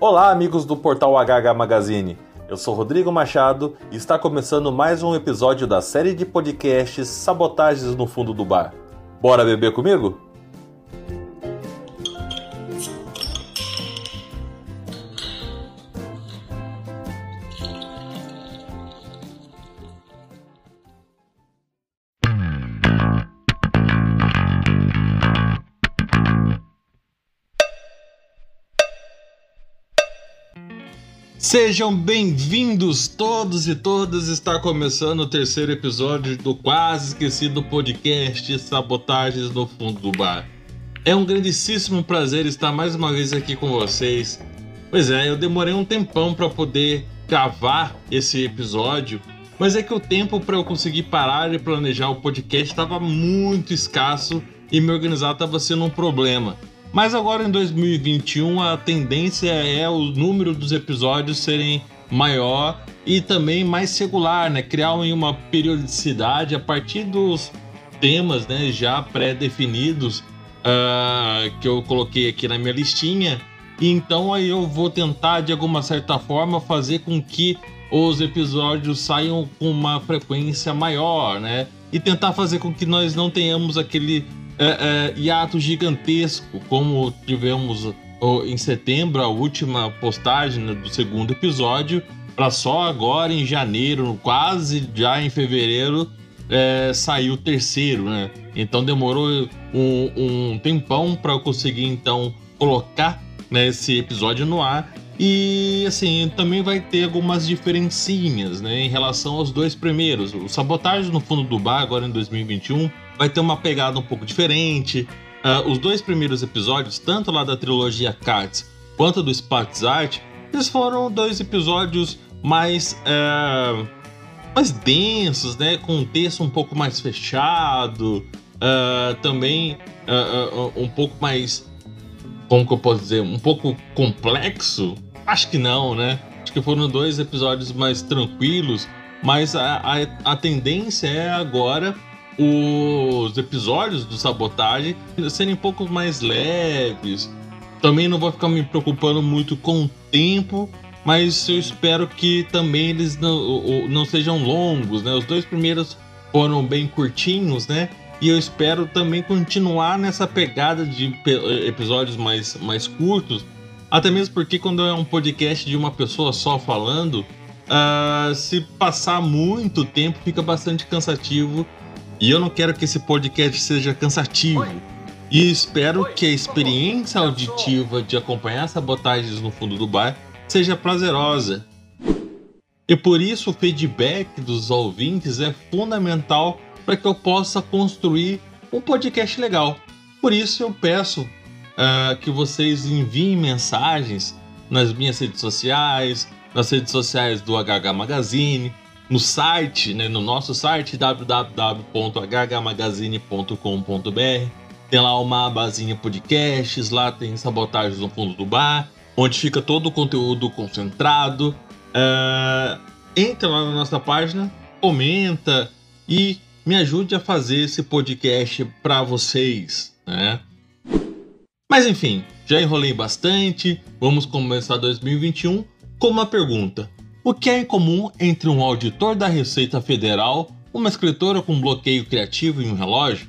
Olá, amigos do portal HH Magazine. Eu sou Rodrigo Machado e está começando mais um episódio da série de podcasts Sabotagens no Fundo do Bar. Bora beber comigo? Sejam bem-vindos todos e todas. Está começando o terceiro episódio do quase esquecido podcast Sabotagens no Fundo do Bar. É um grandíssimo prazer estar mais uma vez aqui com vocês. Pois é, eu demorei um tempão para poder gravar esse episódio, mas é que o tempo para eu conseguir parar e planejar o podcast estava muito escasso e me organizar estava sendo um problema. Mas agora em 2021 a tendência é o número dos episódios serem maior e também mais regular, né? Criar uma periodicidade a partir dos temas, né, já pré-definidos uh, que eu coloquei aqui na minha listinha. Então aí eu vou tentar de alguma certa forma fazer com que os episódios saiam com uma frequência maior, né? E tentar fazer com que nós não tenhamos aquele é, é, hiato gigantesco, como tivemos em setembro, a última postagem né, do segundo episódio, para só agora em janeiro, quase já em fevereiro, é, sair o terceiro, né? Então demorou um, um tempão para eu conseguir então colocar né, esse episódio no ar. E assim, também vai ter algumas diferencinhas né, em relação aos dois primeiros. O Sabotagem no Fundo do Bar, agora em 2021, vai ter uma pegada um pouco diferente. Uh, os dois primeiros episódios, tanto lá da trilogia Cards quanto do Sparks Art, eles foram dois episódios mais, uh, mais densos, né? Com um texto um pouco mais fechado, uh, também um pouco mais. Como que eu posso dizer? Um pouco complexo? Acho que não, né? Acho que foram dois episódios mais tranquilos, mas a, a, a tendência é agora os episódios do Sabotagem serem um pouco mais leves. Também não vou ficar me preocupando muito com o tempo, mas eu espero que também eles não, não sejam longos, né? Os dois primeiros foram bem curtinhos, né? E eu espero também continuar nessa pegada de episódios mais, mais curtos. Até mesmo porque quando é um podcast de uma pessoa só falando, uh, se passar muito tempo fica bastante cansativo e eu não quero que esse podcast seja cansativo. E espero que a experiência auditiva de acompanhar sabotagens no fundo do bar seja prazerosa. E por isso o feedback dos ouvintes é fundamental para que eu possa construir um podcast legal. Por isso eu peço uh, que vocês enviem mensagens nas minhas redes sociais, nas redes sociais do HH Magazine, no site, né, no nosso site www.hhmagazine.com.br. Tem lá uma abazinha podcasts, lá tem sabotagens no fundo do bar, onde fica todo o conteúdo concentrado. Uh, entra lá na nossa página, comenta e me ajude a fazer esse podcast para vocês, né? Mas enfim, já enrolei bastante. Vamos começar 2021 com uma pergunta: o que é em comum entre um auditor da Receita Federal, uma escritora com bloqueio criativo e um relógio?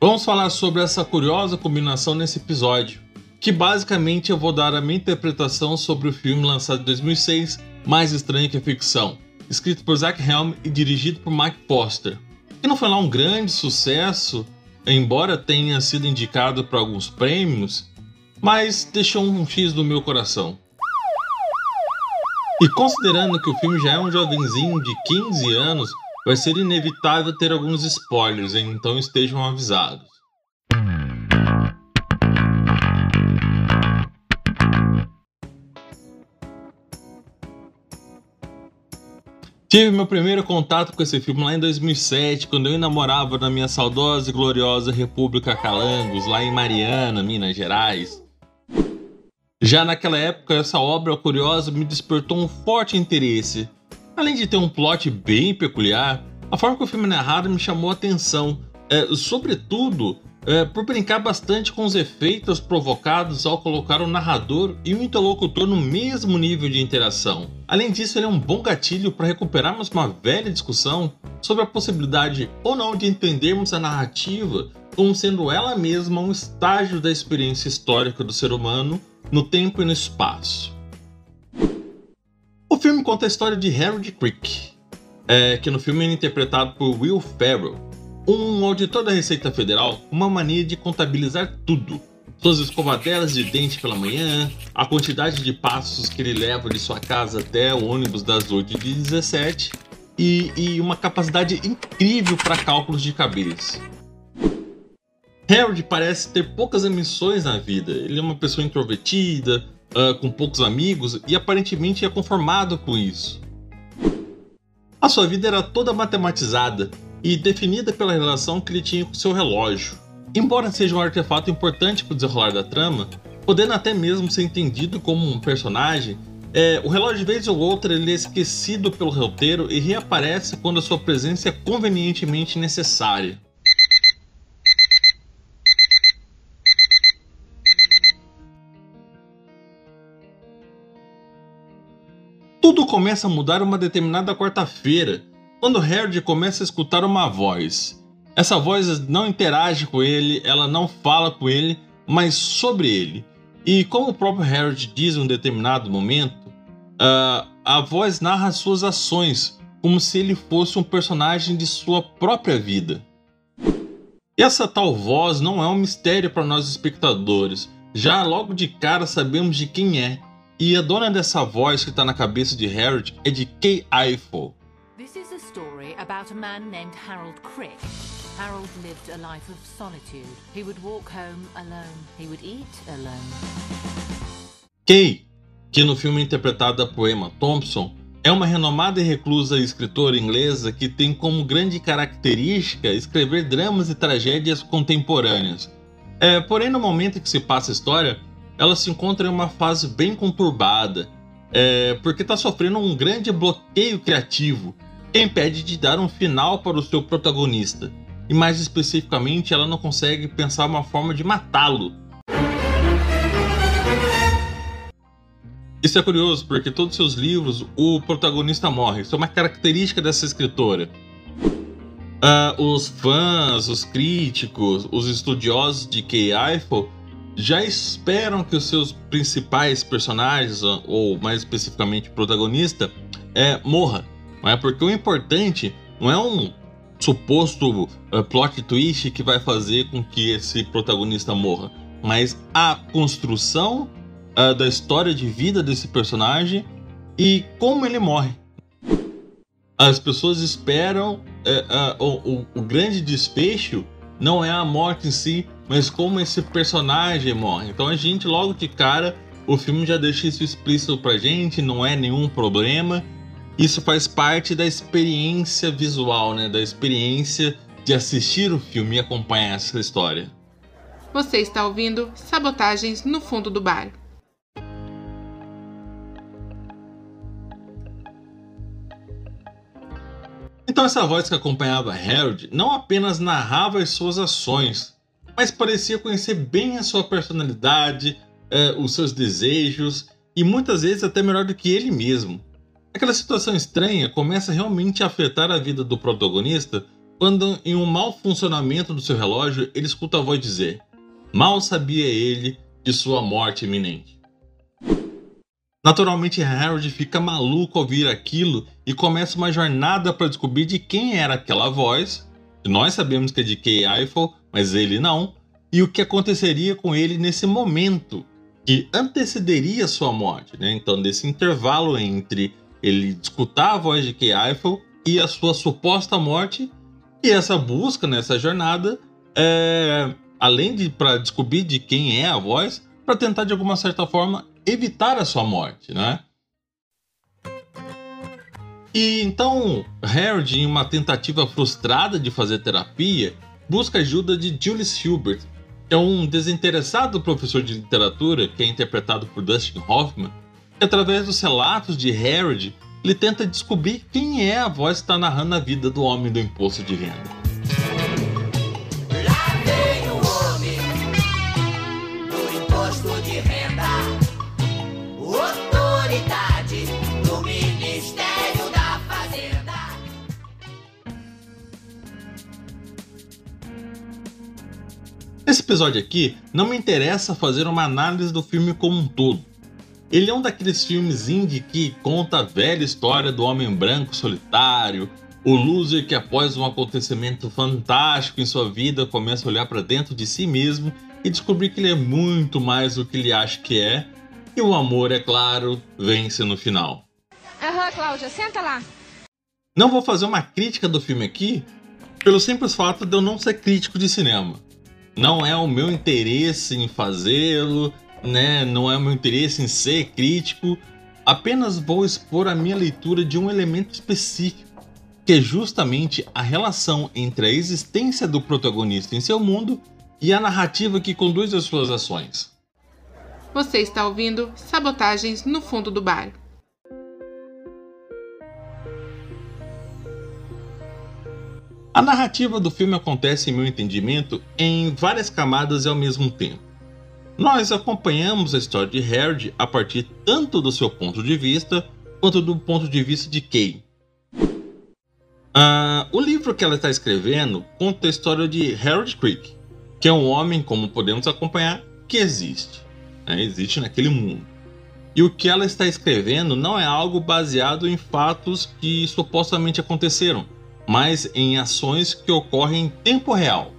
Vamos falar sobre essa curiosa combinação nesse episódio, que basicamente eu vou dar a minha interpretação sobre o filme lançado em 2006, Mais Estranho que a Ficção, escrito por Zach Helm e dirigido por Mike Foster, que não foi lá um grande sucesso, embora tenha sido indicado para alguns prêmios, mas deixou um X no meu coração. E considerando que o filme já é um jovenzinho de 15 anos, vai ser inevitável ter alguns spoilers, então estejam avisados. Tive meu primeiro contato com esse filme lá em 2007, quando eu namorava na minha saudosa e gloriosa República Calangos, lá em Mariana, Minas Gerais. Já naquela época, essa obra curiosa me despertou um forte interesse. Além de ter um plot bem peculiar, a forma que o filme é narrado me chamou a atenção, é, sobretudo é, por brincar bastante com os efeitos provocados ao colocar o narrador e o interlocutor no mesmo nível de interação. Além disso, ele é um bom gatilho para recuperarmos uma velha discussão sobre a possibilidade ou não de entendermos a narrativa como sendo ela mesma um estágio da experiência histórica do ser humano no tempo e no espaço. O filme conta a história de Harold Crick, é, que no filme é interpretado por Will Ferrell, um auditor da Receita Federal com uma mania de contabilizar tudo. Suas escovadelas de dente pela manhã, a quantidade de passos que ele leva de sua casa até o ônibus das 8 e 17 e, e uma capacidade incrível para cálculos de cabeça. Harold parece ter poucas ambições na vida. Ele é uma pessoa introvertida, uh, com poucos amigos e aparentemente é conformado com isso. A sua vida era toda matematizada e definida pela relação que ele tinha com seu relógio. Embora seja um artefato importante para o desenrolar da trama, podendo até mesmo ser entendido como um personagem, é, o relógio de vez ou outra ele é esquecido pelo roteiro e reaparece quando a sua presença é convenientemente necessária. Tudo começa a mudar uma determinada quarta-feira, quando Harold começa a escutar uma voz. Essa voz não interage com ele, ela não fala com ele, mas sobre ele. E como o próprio Harold diz em um determinado momento, uh, a voz narra suas ações, como se ele fosse um personagem de sua própria vida. Essa tal voz não é um mistério para nós espectadores. Já logo de cara sabemos de quem é, e a dona dessa voz que está na cabeça de Harold é de Kay Eiffel. This is a story about a man named Harold Crick. Harold lived a life of solitude. He would walk home alone. He would eat alone. Kay, que no filme é interpretada por Emma Thompson, é uma renomada e reclusa escritora inglesa que tem como grande característica escrever dramas e tragédias contemporâneas. É, porém, no momento em que se passa a história, ela se encontra em uma fase bem conturbada, é, porque está sofrendo um grande bloqueio criativo que impede de dar um final para o seu protagonista. E mais especificamente, ela não consegue pensar uma forma de matá-lo. Isso é curioso, porque todos os seus livros o protagonista morre. Isso é uma característica dessa escritora. Uh, os fãs, os críticos, os estudiosos de Kay Eiffel já esperam que os seus principais personagens, ou mais especificamente protagonista, é, morra. Não é? Porque o importante não é um suposto uh, plot twist que vai fazer com que esse protagonista morra, mas a construção uh, da história de vida desse personagem e como ele morre. As pessoas esperam uh, o, o, o grande desfecho não é a morte em si, mas como esse personagem morre. Então a gente, logo de cara, o filme já deixa isso explícito pra gente, não é nenhum problema. Isso faz parte da experiência visual, né? Da experiência de assistir o filme e acompanhar essa história. Você está ouvindo Sabotagens no Fundo do Bar. Então essa voz que acompanhava Harold não apenas narrava as suas ações, mas parecia conhecer bem a sua personalidade, é, os seus desejos e muitas vezes até melhor do que ele mesmo. Aquela situação estranha começa realmente a afetar a vida do protagonista quando, em um mau funcionamento do seu relógio, ele escuta a voz dizer: Mal sabia ele de sua morte iminente. Naturalmente, Harold fica maluco ao ouvir aquilo e começa uma jornada para descobrir de quem era aquela voz. Nós sabemos que é de Kay Eiffel, mas ele não, e o que aconteceria com ele nesse momento que antecederia sua morte, né? Então, desse intervalo entre ele escutar a voz de Kay Eiffel e a sua suposta morte, e essa busca nessa jornada, é, além de para descobrir de quem é a voz, para tentar de alguma certa forma evitar a sua morte, né? E então, Harold, em uma tentativa frustrada de fazer terapia, busca ajuda de Julius Hubert, que é um desinteressado professor de literatura que é interpretado por Dustin Hoffman, através dos relatos de Harold, ele tenta descobrir quem é a voz que está narrando a vida do homem do imposto de renda. Episódio aqui, não me interessa fazer uma análise do filme como um todo. Ele é um daqueles filmes indie que conta a velha história do homem branco solitário, o loser que após um acontecimento fantástico em sua vida começa a olhar para dentro de si mesmo e descobrir que ele é muito mais do que ele acha que é, e o amor, é claro, vence no final. Aham, Cláudia, senta lá. Não vou fazer uma crítica do filme aqui, pelo simples fato de eu não ser crítico de cinema. Não é o meu interesse em fazê-lo, né? Não é o meu interesse em ser crítico. Apenas vou expor a minha leitura de um elemento específico, que é justamente a relação entre a existência do protagonista em seu mundo e a narrativa que conduz as suas ações. Você está ouvindo Sabotagens no Fundo do Bar. A narrativa do filme acontece, em meu entendimento, em várias camadas e ao mesmo tempo. Nós acompanhamos a história de Harold a partir tanto do seu ponto de vista quanto do ponto de vista de Kay. Uh, o livro que ela está escrevendo conta a história de Harold Creek, que é um homem, como podemos acompanhar, que existe. Né? Existe naquele mundo. E o que ela está escrevendo não é algo baseado em fatos que supostamente aconteceram, mas em ações que ocorrem em tempo real.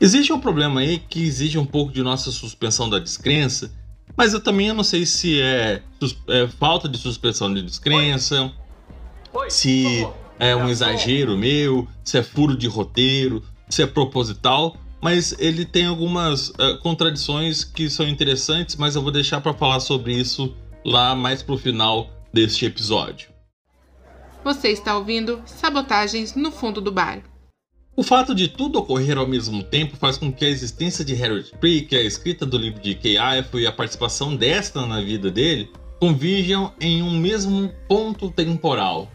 Existe um problema aí que exige um pouco de nossa suspensão da descrença, mas eu também não sei se é, é falta de suspensão de descrença, Oi, se é um exagero meu, se é furo de roteiro, se é proposital, mas ele tem algumas uh, contradições que são interessantes, mas eu vou deixar para falar sobre isso lá mais pro final deste episódio. Você está ouvindo Sabotagens no Fundo do Bar. O fato de tudo ocorrer ao mesmo tempo faz com que a existência de Harold Creek, a escrita do livro de Kay Ife e a participação desta na vida dele convirjam em um mesmo ponto temporal.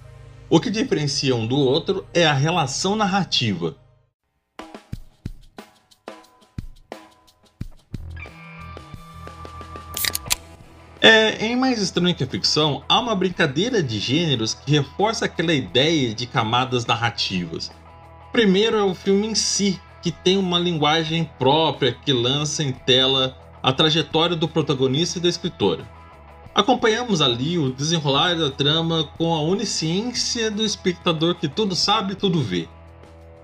O que diferencia um do outro é a relação narrativa. É, em Mais Estranho que a Ficção, há uma brincadeira de gêneros que reforça aquela ideia de camadas narrativas. Primeiro é o filme em si, que tem uma linguagem própria que lança em tela a trajetória do protagonista e da escritora. Acompanhamos ali o desenrolar da trama com a onisciência do espectador que tudo sabe e tudo vê.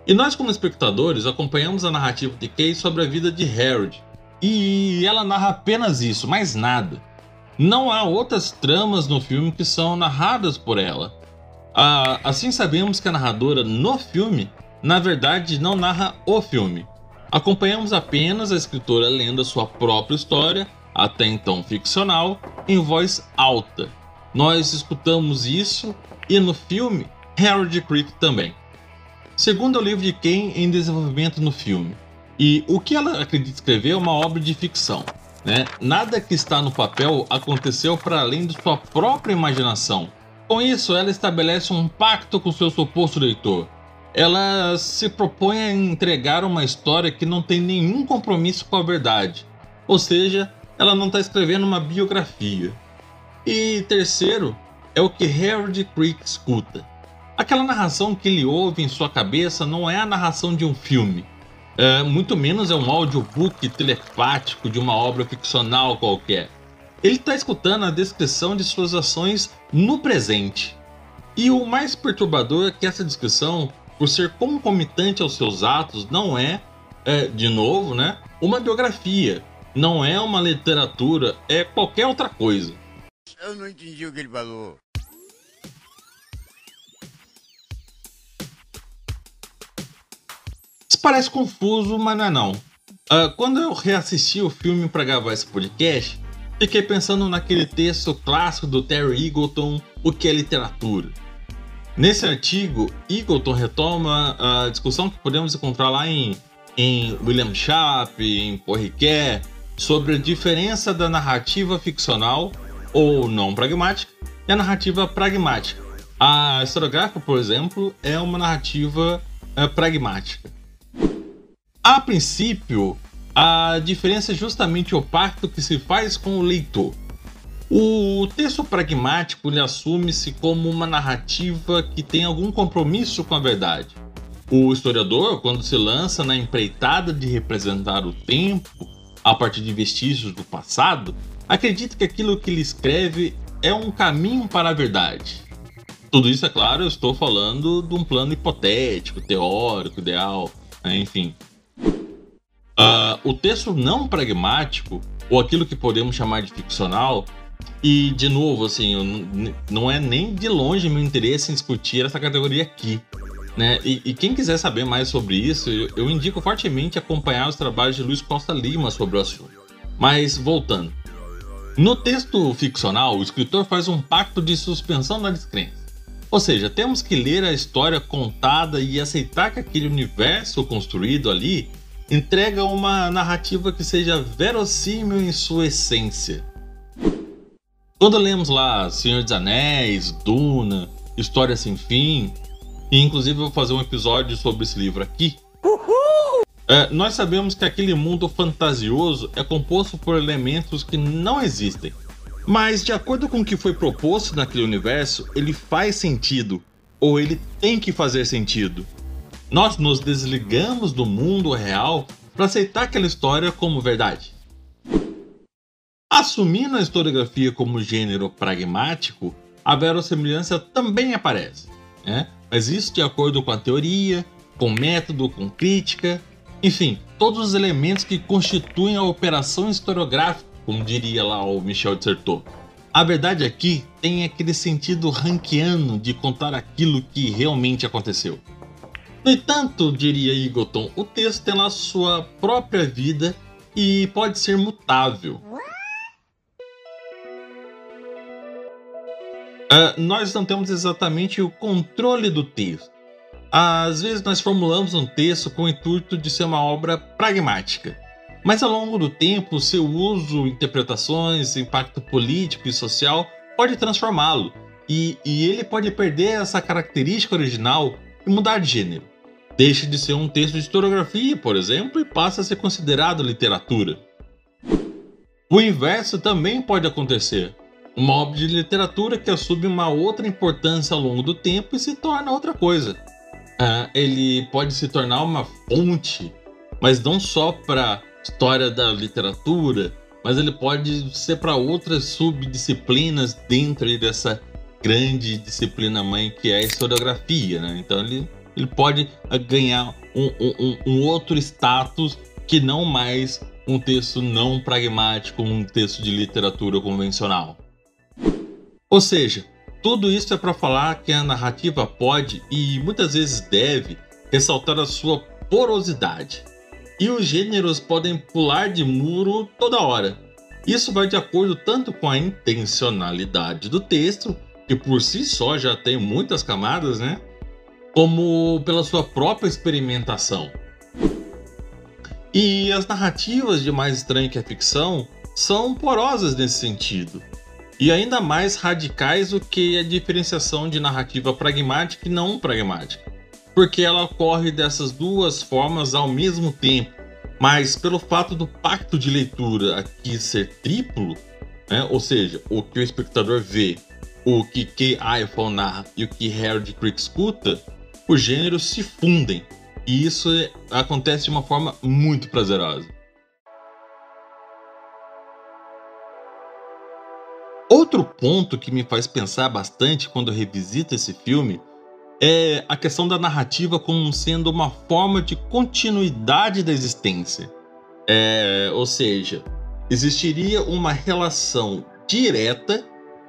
E nós, como espectadores, acompanhamos a narrativa de Kay sobre a vida de Harold. E ela narra apenas isso, mais nada. Não há outras tramas no filme que são narradas por ela. Ah, assim sabemos que a narradora no filme, na verdade, não narra o filme. Acompanhamos apenas a escritora lendo a sua própria história, até então ficcional, em voz alta. Nós escutamos isso e no filme Harold Creek também. Segundo o livro de Ken em desenvolvimento no filme. E o que ela acredita escrever é uma obra de ficção. Né? Nada que está no papel aconteceu para além de sua própria imaginação. Com isso, ela estabelece um pacto com seu suposto leitor. Ela se propõe a entregar uma história que não tem nenhum compromisso com a verdade. Ou seja, ela não está escrevendo uma biografia. E terceiro, é o que Harold Creek escuta. Aquela narração que ele ouve em sua cabeça não é a narração de um filme, é, muito menos é um audiobook telepático de uma obra ficcional qualquer. Ele está escutando a descrição de suas ações no presente. E o mais perturbador é que essa descrição, por ser concomitante aos seus atos, não é, é de novo, né, uma biografia, não é uma literatura, é qualquer outra coisa. Eu não entendi o que ele falou. Parece confuso, mas não é não. Uh, quando eu reassisti o filme para gravar esse podcast, fiquei pensando naquele texto clássico do Terry Eagleton, O que é literatura. Nesse artigo, Eagleton retoma a discussão que podemos encontrar lá em, em William Sharp, em Porriquet, sobre a diferença da narrativa ficcional ou não pragmática e a narrativa pragmática. A historiográfica, por exemplo, é uma narrativa é, pragmática. A princípio, a diferença é justamente o pacto que se faz com o leitor. O texto pragmático assume-se como uma narrativa que tem algum compromisso com a verdade. O historiador, quando se lança na empreitada de representar o tempo a partir de vestígios do passado, acredita que aquilo que ele escreve é um caminho para a verdade. Tudo isso, é claro, eu estou falando de um plano hipotético, teórico, ideal? Enfim. Uh, o texto não pragmático, ou aquilo que podemos chamar de ficcional, e, de novo, assim, não é nem de longe meu interesse em discutir essa categoria aqui. Né? E, e quem quiser saber mais sobre isso, eu, eu indico fortemente acompanhar os trabalhos de Luiz Costa Lima sobre o assunto. Mas, voltando. No texto ficcional, o escritor faz um pacto de suspensão da descrença. Ou seja, temos que ler a história contada e aceitar que aquele universo construído ali entrega uma narrativa que seja verossímil em sua essência. Quando lemos lá Senhor dos Anéis, Duna, História Sem Fim, e inclusive vou fazer um episódio sobre esse livro aqui, é, nós sabemos que aquele mundo fantasioso é composto por elementos que não existem. Mas, de acordo com o que foi proposto naquele universo, ele faz sentido, ou ele tem que fazer sentido. Nós nos desligamos do mundo real para aceitar aquela história como verdade. Assumindo a historiografia como gênero pragmático, a verossimilhança também aparece, né? mas isso de acordo com a teoria, com método, com crítica, enfim, todos os elementos que constituem a operação historiográfica, como diria lá o Michel Dissertot. A verdade aqui tem aquele sentido ranquiano de contar aquilo que realmente aconteceu. No entanto, diria Eagleton, o texto tem lá sua própria vida e pode ser mutável. Uh, nós não temos exatamente o controle do texto. Às vezes nós formulamos um texto com o intuito de ser uma obra pragmática, mas ao longo do tempo, seu uso, interpretações, impacto político e social pode transformá-lo, e, e ele pode perder essa característica original e mudar de gênero. Deixa de ser um texto de historiografia, por exemplo, e passa a ser considerado literatura. O inverso também pode acontecer uma obra de literatura que assume uma outra importância ao longo do tempo e se torna outra coisa. Uh, ele pode se tornar uma fonte, mas não só para história da literatura, mas ele pode ser para outras subdisciplinas dentro dessa grande disciplina mãe que é a historiografia. Né? Então ele, ele pode ganhar um, um, um outro status que não mais um texto não pragmático, um texto de literatura convencional. Ou seja, tudo isso é para falar que a narrativa pode e muitas vezes deve ressaltar a sua porosidade. E os gêneros podem pular de muro toda hora. Isso vai de acordo tanto com a intencionalidade do texto, que por si só já tem muitas camadas, né? Como pela sua própria experimentação. E as narrativas de Mais Estranho que a Ficção são porosas nesse sentido e ainda mais radicais do que a diferenciação de narrativa pragmática e não pragmática, porque ela ocorre dessas duas formas ao mesmo tempo. Mas pelo fato do pacto de leitura aqui ser triplo, né, ou seja, o que o espectador vê, o que Kay iPhone narra e o que Harold Crick escuta, os gêneros se fundem. E isso acontece de uma forma muito prazerosa. Outro ponto que me faz pensar bastante quando eu revisito esse filme é a questão da narrativa como sendo uma forma de continuidade da existência. É, ou seja, existiria uma relação direta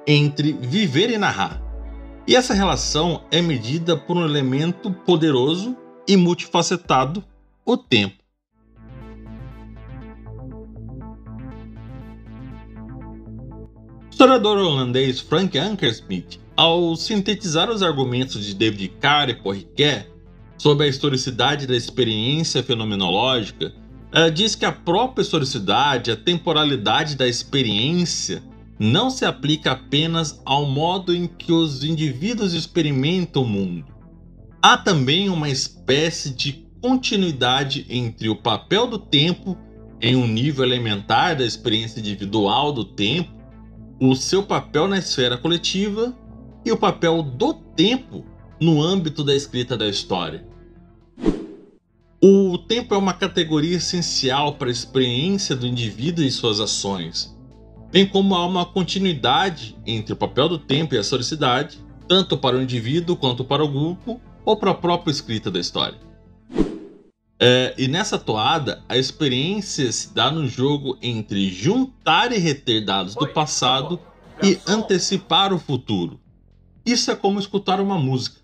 entre viver e narrar. E essa relação é medida por um elemento poderoso e multifacetado, o tempo. historiador holandês Frank Ankersmit, ao sintetizar os argumentos de David Carr e Porriquet sobre a historicidade da experiência fenomenológica, uh, diz que a própria historicidade, a temporalidade da experiência, não se aplica apenas ao modo em que os indivíduos experimentam o mundo. Há também uma espécie de continuidade entre o papel do tempo em um nível elementar da experiência individual do tempo o seu papel na esfera coletiva e o papel do tempo no âmbito da escrita da história. O tempo é uma categoria essencial para a experiência do indivíduo e suas ações, bem como há uma continuidade entre o papel do tempo e a historicidade, tanto para o indivíduo quanto para o grupo ou para a própria escrita da história. É, e nessa toada, a experiência se dá no jogo entre juntar e reter dados do passado e antecipar o futuro. Isso é como escutar uma música.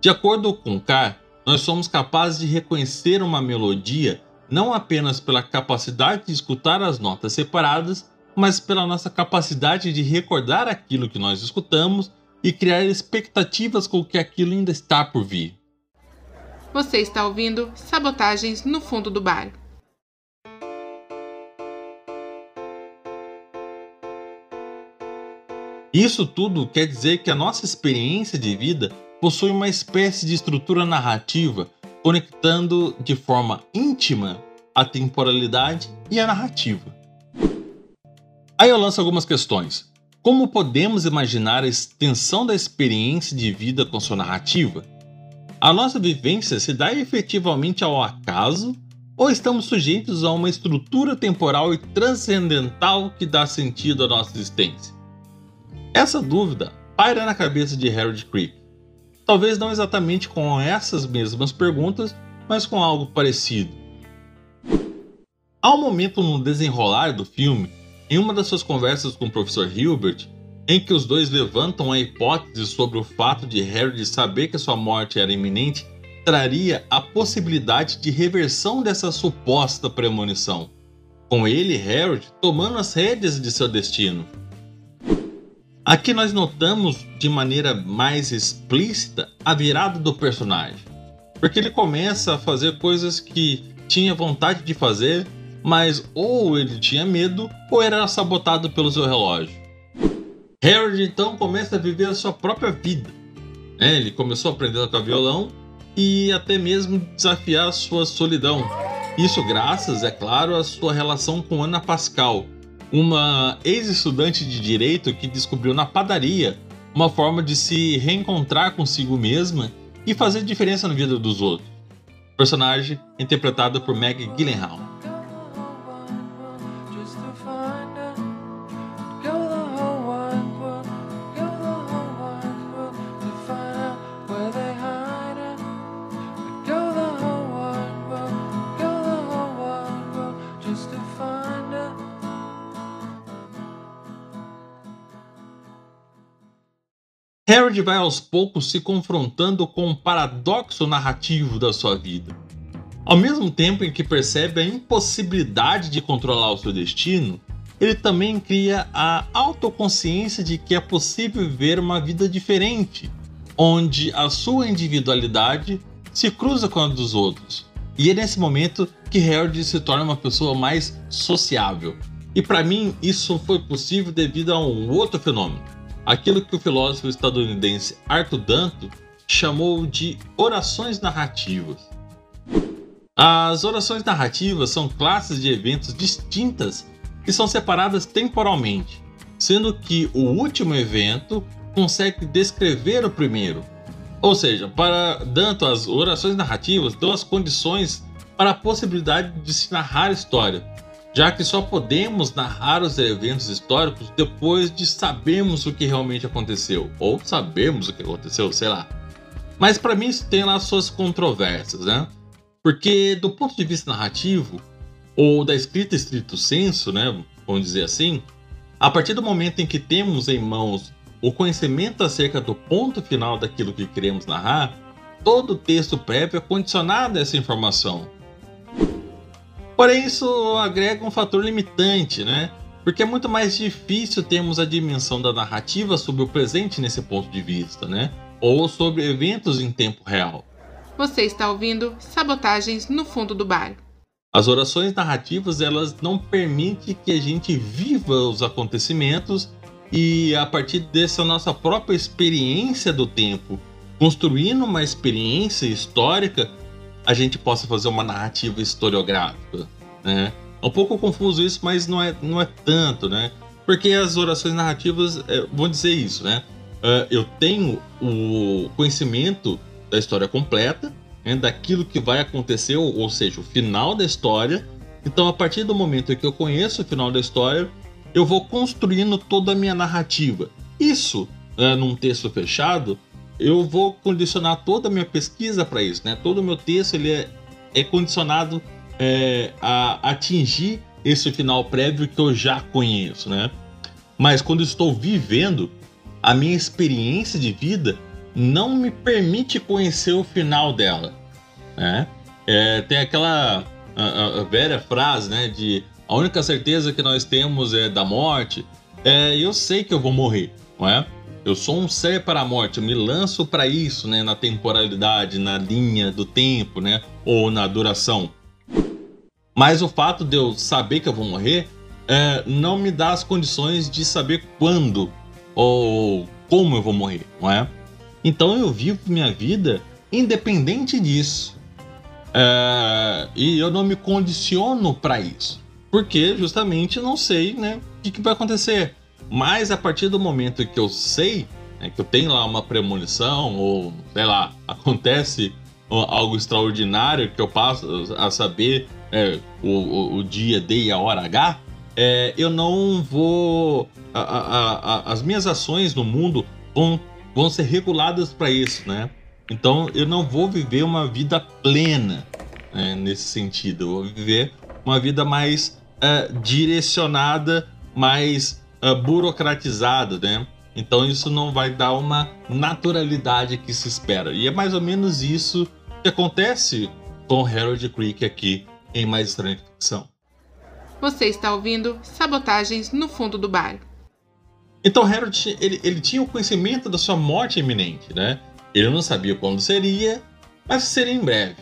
De acordo com Carr, nós somos capazes de reconhecer uma melodia não apenas pela capacidade de escutar as notas separadas, mas pela nossa capacidade de recordar aquilo que nós escutamos e criar expectativas com que aquilo ainda está por vir. Você está ouvindo Sabotagens no Fundo do Bar. Isso tudo quer dizer que a nossa experiência de vida possui uma espécie de estrutura narrativa conectando de forma íntima a temporalidade e a narrativa. Aí eu lanço algumas questões. Como podemos imaginar a extensão da experiência de vida com sua narrativa? A nossa vivência se dá efetivamente ao acaso ou estamos sujeitos a uma estrutura temporal e transcendental que dá sentido à nossa existência? Essa dúvida paira na cabeça de Harold Crick. Talvez não exatamente com essas mesmas perguntas, mas com algo parecido. Há um momento no desenrolar do filme, em uma das suas conversas com o professor Hilbert, em que os dois levantam a hipótese sobre o fato de Harry saber que sua morte era iminente, traria a possibilidade de reversão dessa suposta premonição, com ele, Harold, tomando as rédeas de seu destino. Aqui nós notamos de maneira mais explícita a virada do personagem, porque ele começa a fazer coisas que tinha vontade de fazer, mas ou ele tinha medo ou era sabotado pelo seu relógio. Harold então começa a viver a sua própria vida. É, ele começou a aprender a tocar violão e até mesmo desafiar sua solidão. Isso graças, é claro, à sua relação com Ana Pascal, uma ex-estudante de direito que descobriu na padaria uma forma de se reencontrar consigo mesma e fazer diferença na vida dos outros. Personagem interpretada por Meg Gyllenhaal. Harold vai aos poucos se confrontando com um paradoxo narrativo da sua vida. Ao mesmo tempo em que percebe a impossibilidade de controlar o seu destino, ele também cria a autoconsciência de que é possível viver uma vida diferente, onde a sua individualidade se cruza com a dos outros. E é nesse momento que Harold se torna uma pessoa mais sociável. E para mim, isso foi possível devido a um outro fenômeno aquilo que o filósofo estadunidense Arthur Danto chamou de orações narrativas. As orações narrativas são classes de eventos distintas que são separadas temporalmente, sendo que o último evento consegue descrever o primeiro. Ou seja, para Danto, as orações narrativas dão as condições para a possibilidade de se narrar história, já que só podemos narrar os eventos históricos depois de sabermos o que realmente aconteceu, ou sabemos o que aconteceu, sei lá. Mas para mim isso tem lá suas controvérsias, né? Porque do ponto de vista narrativo, ou da escrita estrito senso, né, vamos dizer assim, a partir do momento em que temos em mãos o conhecimento acerca do ponto final daquilo que queremos narrar, todo o texto prévio é condicionado a essa informação. Porém, isso agrega um fator limitante, né? Porque é muito mais difícil termos a dimensão da narrativa sobre o presente nesse ponto de vista, né? Ou sobre eventos em tempo real. Você está ouvindo Sabotagens no Fundo do Bar. As orações narrativas elas não permitem que a gente viva os acontecimentos e a partir dessa nossa própria experiência do tempo, construindo uma experiência histórica a gente possa fazer uma narrativa historiográfica, né? É um pouco confuso isso, mas não é, não é tanto, né? Porque as orações narrativas é, vão dizer isso, né? Uh, eu tenho o conhecimento da história completa, né, daquilo que vai acontecer, ou, ou seja, o final da história. Então, a partir do momento que eu conheço o final da história, eu vou construindo toda a minha narrativa. Isso, né, num texto fechado, eu vou condicionar toda a minha pesquisa para isso, né? Todo o meu texto ele é, é condicionado é, a atingir esse final prévio que eu já conheço, né? Mas quando estou vivendo, a minha experiência de vida não me permite conhecer o final dela, né? É, tem aquela a, a velha frase, né? De a única certeza que nós temos é da morte. É, eu sei que eu vou morrer, não é? Eu sou um ser para a morte, eu me lanço para isso, né? Na temporalidade, na linha do tempo, né? Ou na duração. Mas o fato de eu saber que eu vou morrer é, não me dá as condições de saber quando ou como eu vou morrer, não é? Então eu vivo minha vida independente disso. É, e eu não me condiciono para isso. Porque justamente não sei né, o que, que vai acontecer. Mas a partir do momento que eu sei, né, que eu tenho lá uma premonição, ou sei lá, acontece algo extraordinário que eu passo a saber é, o, o, o, dia D e a hora H, é, eu não vou. A, a, a, as minhas ações no mundo vão, vão ser reguladas para isso, né? Então eu não vou viver uma vida plena né, nesse sentido. Eu vou viver uma vida mais uh, direcionada, mais uh, burocratizado, né? Então isso não vai dar uma naturalidade que se espera. E é mais ou menos isso que acontece com Harold Creek aqui em Mais Estranha Ficção. Você está ouvindo Sabotagens no Fundo do Bar. Então Harold, ele, ele tinha o conhecimento da sua morte iminente, né? Ele não sabia quando seria, mas seria em breve.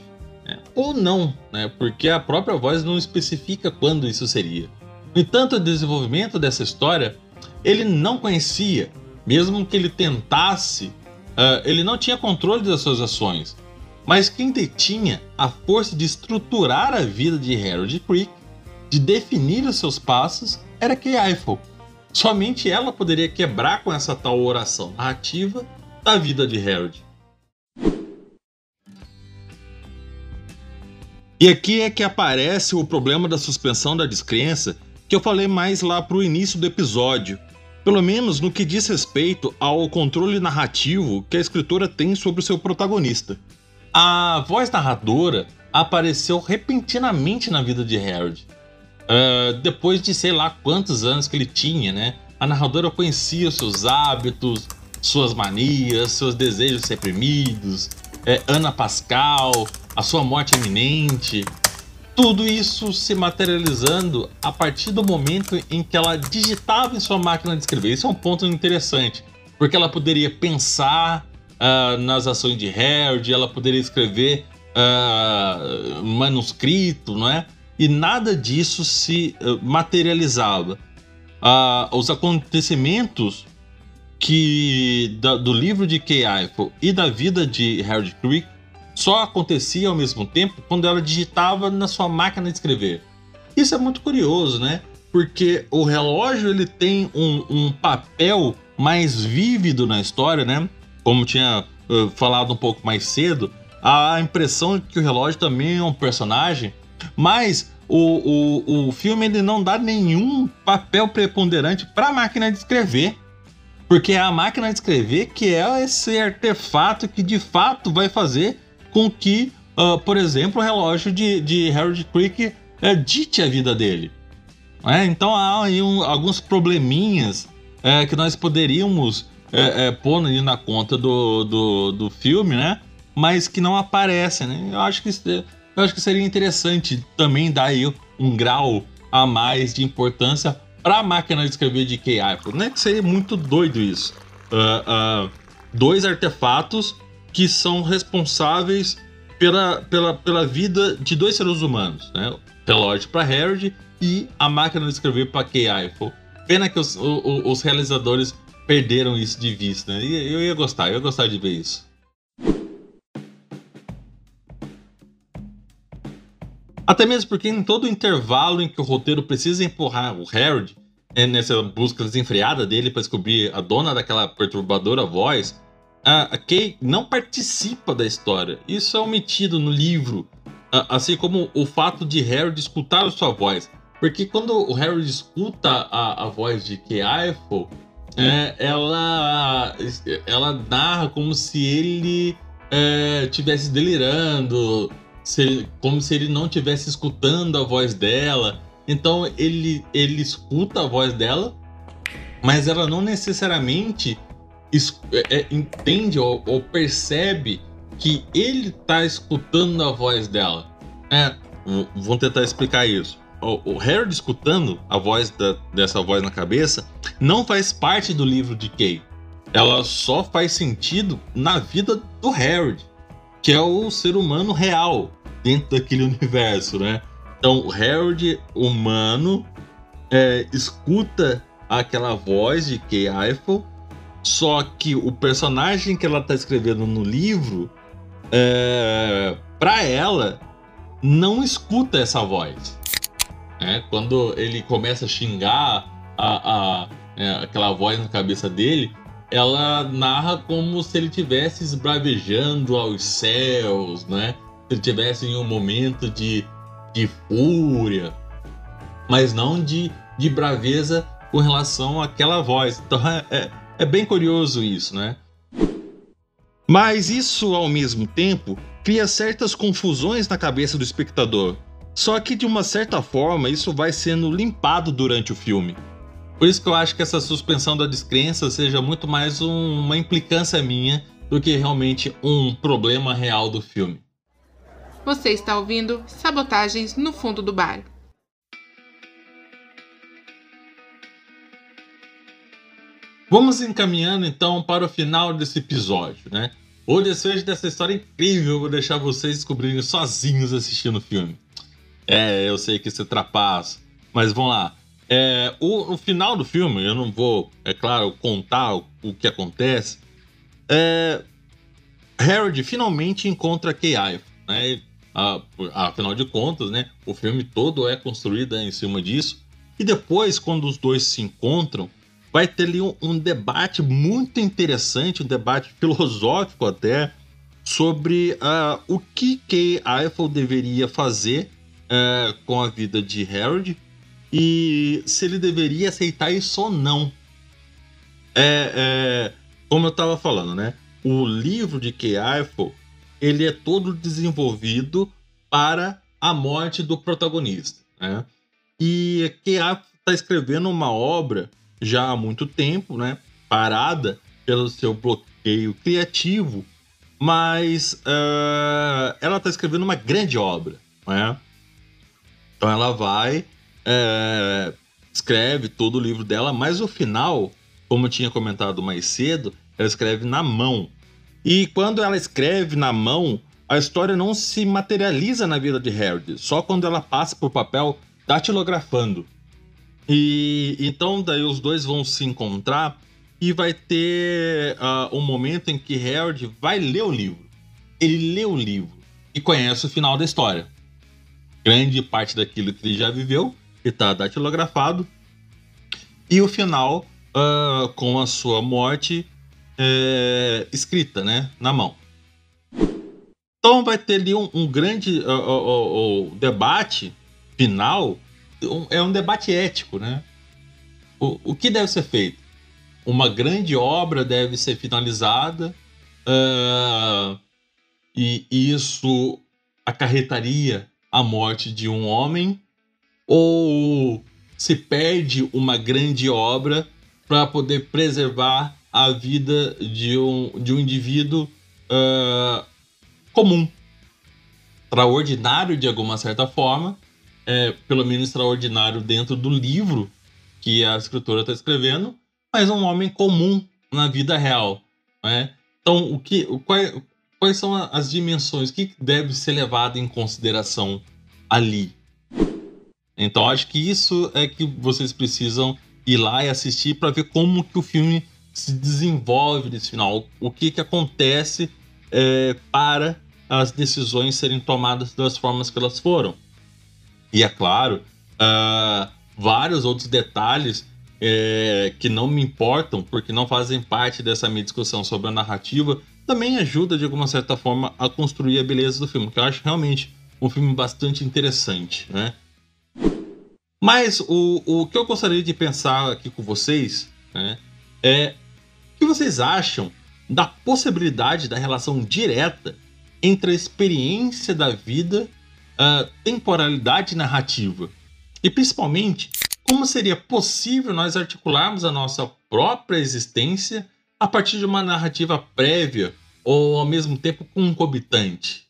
Né? Ou não, né? Porque a própria voz não especifica quando isso seria. No entanto, o desenvolvimento dessa história ele não conhecia, mesmo que ele tentasse, uh, ele não tinha controle das suas ações. Mas quem detinha a força de estruturar a vida de Harold Creek, de definir os seus passos, era Eiffel. Somente ela poderia quebrar com essa tal oração narrativa da vida de Harold. E aqui é que aparece o problema da suspensão da descrença que eu falei mais lá pro início do episódio, pelo menos no que diz respeito ao controle narrativo que a escritora tem sobre o seu protagonista. A voz narradora apareceu repentinamente na vida de Harold. Uh, depois de sei lá quantos anos que ele tinha, né? A narradora conhecia seus hábitos, suas manias, seus desejos reprimidos, é, Ana Pascal, a sua morte iminente, tudo isso se materializando a partir do momento em que ela digitava em sua máquina de escrever. Isso é um ponto interessante, porque ela poderia pensar uh, nas ações de Harold, ela poderia escrever uh, manuscrito, não é? E nada disso se uh, materializava. os acontecimentos que da, do livro de Kay Eiffel e da vida de Harold Creek só acontecia ao mesmo tempo quando ela digitava na sua máquina de escrever. Isso é muito curioso, né? Porque o relógio ele tem um, um papel mais vívido na história, né? Como tinha uh, falado um pouco mais cedo, a impressão é que o relógio também é um personagem, mas o, o, o filme ele não dá nenhum papel preponderante para a máquina de escrever. Porque é a máquina de escrever que é esse artefato que de fato vai fazer com que, uh, por exemplo, o relógio de, de Harold Creek uh, dite a vida dele. É, então há aí um, alguns probleminhas é, que nós poderíamos é, pôr ali na conta do, do, do, filme, né? Mas que não aparecem, né? Eu acho que, eu acho que seria interessante também dar aí um grau a mais de importância para a máquina de escrever de Key Apple, né? Que seria muito doido isso. Uh, uh, dois artefatos que são responsáveis pela, pela, pela vida de dois seres humanos, né? O relógio para Harold e a máquina de escrever para Kay Eiffel. Pena que os, os, os, realizadores perderam isso de vista, né? Eu ia gostar, eu ia gostar de ver isso. Até mesmo porque em todo o intervalo em que o roteiro precisa empurrar o Harold é nessa busca desenfreada dele para descobrir a dona daquela perturbadora voz, a, a Kay não participa da história. Isso é omitido no livro, assim como o fato de Harry escutar a sua voz. Porque quando o Harry escuta a, a voz de Kay Eiffel, é, ela, ela narra como se ele estivesse é, delirando, se, como se ele não estivesse escutando a voz dela. Então ele, ele escuta a voz dela, mas ela não necessariamente é, é, entende ou, ou, percebe que ele está escutando a voz dela. É, vou tentar explicar isso. O, o Harold escutando a voz da, dessa voz na cabeça não faz parte do livro de Kay. Ela só faz sentido na vida do Harold, que é o ser humano real dentro daquele universo, né? Então, o Harold humano é, escuta aquela voz de Kay Eiffel só que o personagem que ela tá escrevendo no livro, é, para ela, não escuta essa voz. É, quando ele começa a xingar a, a é, aquela voz na cabeça dele, ela narra como se ele tivesse esbravejando aos céus, né? Se ele tivesse em um momento de, de fúria, mas não de, de braveza com relação àquela voz. Então é, é bem curioso isso, né? Mas isso, ao mesmo tempo, cria certas confusões na cabeça do espectador. Só que, de uma certa forma, isso vai sendo limpado durante o filme. Por isso que eu acho que essa suspensão da descrença seja muito mais um, uma implicância minha do que realmente um problema real do filme. Você está ouvindo Sabotagens no Fundo do Bar. Vamos encaminhando então para o final desse episódio, né? O desfecho dessa história incrível eu vou deixar vocês descobrirem sozinhos assistindo o filme. É, eu sei que isso é trapaço, mas vamos lá. É, o, o, final do filme, eu não vou, é claro, contar o, o que acontece. É, Harold finalmente encontra Eiffel, né? afinal de contas, né? O filme todo é construído em cima disso. E depois, quando os dois se encontram, vai ter ali um, um debate muito interessante, um debate filosófico até, sobre uh, o que que Eiffel deveria fazer uh, com a vida de Harold e se ele deveria aceitar isso ou não. É, é como eu estava falando, né? O livro de Kay Eiffel ele é todo desenvolvido para a morte do protagonista, né? E Kay Eiffel está escrevendo uma obra já há muito tempo, né? Parada pelo seu bloqueio criativo, mas uh, ela está escrevendo uma grande obra, né? Então ela vai, uh, escreve todo o livro dela, mas o final, como eu tinha comentado mais cedo, ela escreve na mão. E quando ela escreve na mão, a história não se materializa na vida de Harold, só quando ela passa por papel datilografando. E então daí os dois vão se encontrar e vai ter uh, um momento em que Harold vai ler o livro. Ele lê o livro e conhece o final da história. Grande parte daquilo que ele já viveu está datilografado. E o final uh, com a sua morte é, escrita, né, na mão. Então vai ter ali um, um grande uh, debate final é um debate ético, né? O, o que deve ser feito? Uma grande obra deve ser finalizada uh, e isso acarretaria a morte de um homem ou se perde uma grande obra para poder preservar a vida de um, de um indivíduo uh, comum, extraordinário de alguma certa forma, é, pelo menos extraordinário dentro do livro que a escritora está escrevendo, mas um homem comum na vida real. Né? Então, o que, quais, quais são as dimensões? Que deve ser levado em consideração ali? Então, acho que isso é que vocês precisam ir lá e assistir para ver como que o filme se desenvolve nesse final, o que, que acontece é, para as decisões serem tomadas das formas que elas foram. E é claro, uh, vários outros detalhes é, que não me importam, porque não fazem parte dessa minha discussão sobre a narrativa, também ajuda de alguma certa forma a construir a beleza do filme, que eu acho realmente um filme bastante interessante, né? Mas o, o que eu gostaria de pensar aqui com vocês né, é o que vocês acham da possibilidade da relação direta entre a experiência da vida, a temporalidade narrativa e principalmente como seria possível nós articularmos a nossa própria existência a partir de uma narrativa prévia ou ao mesmo tempo concomitante.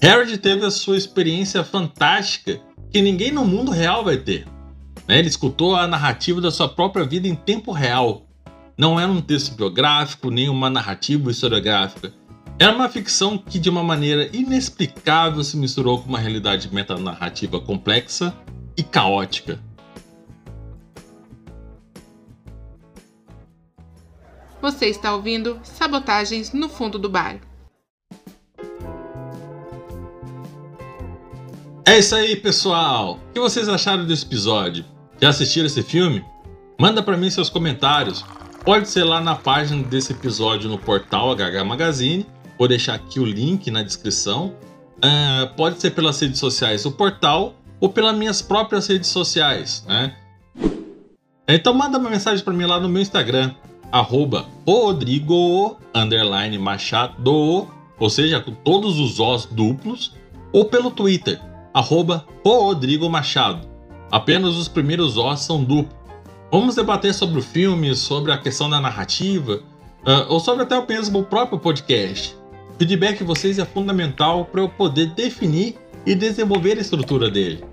Harold teve a sua experiência fantástica que ninguém no mundo real vai ter. Né? Ele escutou a narrativa da sua própria vida em tempo real. Não era um texto biográfico, nem uma narrativa historiográfica. Era uma ficção que, de uma maneira inexplicável, se misturou com uma realidade metanarrativa complexa e caótica. Você está ouvindo Sabotagens no Fundo do Bar. É isso aí, pessoal! O que vocês acharam desse episódio? Já assistiram esse filme? Manda para mim seus comentários. Pode ser lá na página desse episódio no portal HH Magazine. Vou deixar aqui o link na descrição. Uh, pode ser pelas redes sociais do portal ou pelas minhas próprias redes sociais, né? Então manda uma mensagem para mim lá no meu Instagram, arroba Rodrigo Machado, ou seja, com todos os Os duplos, ou pelo Twitter, arroba Rodrigo Machado. Apenas os primeiros Os são duplos. Vamos debater sobre o filme, sobre a questão da narrativa, uh, ou sobre até mesmo o próprio podcast. Feedback de vocês é fundamental para eu poder definir e desenvolver a estrutura dele.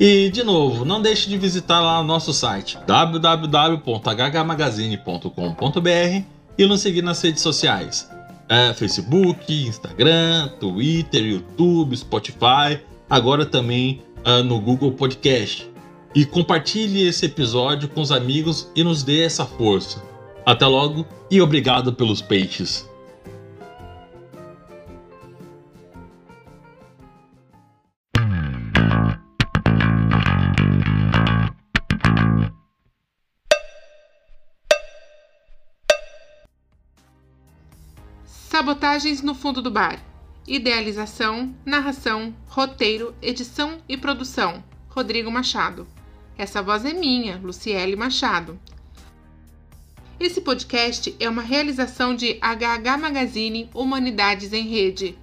E, de novo, não deixe de visitar lá o nosso site www.hhmagazine.com.br e nos seguir nas redes sociais: é, Facebook, Instagram, Twitter, YouTube, Spotify agora também uh, no Google Podcast. E compartilhe esse episódio com os amigos e nos dê essa força. Até logo e obrigado pelos peixes. Sabotagens no fundo do bar. Idealização, narração, roteiro, edição e produção: Rodrigo Machado. Essa voz é minha, Luciele Machado. Esse podcast é uma realização de HH Magazine Humanidades em Rede.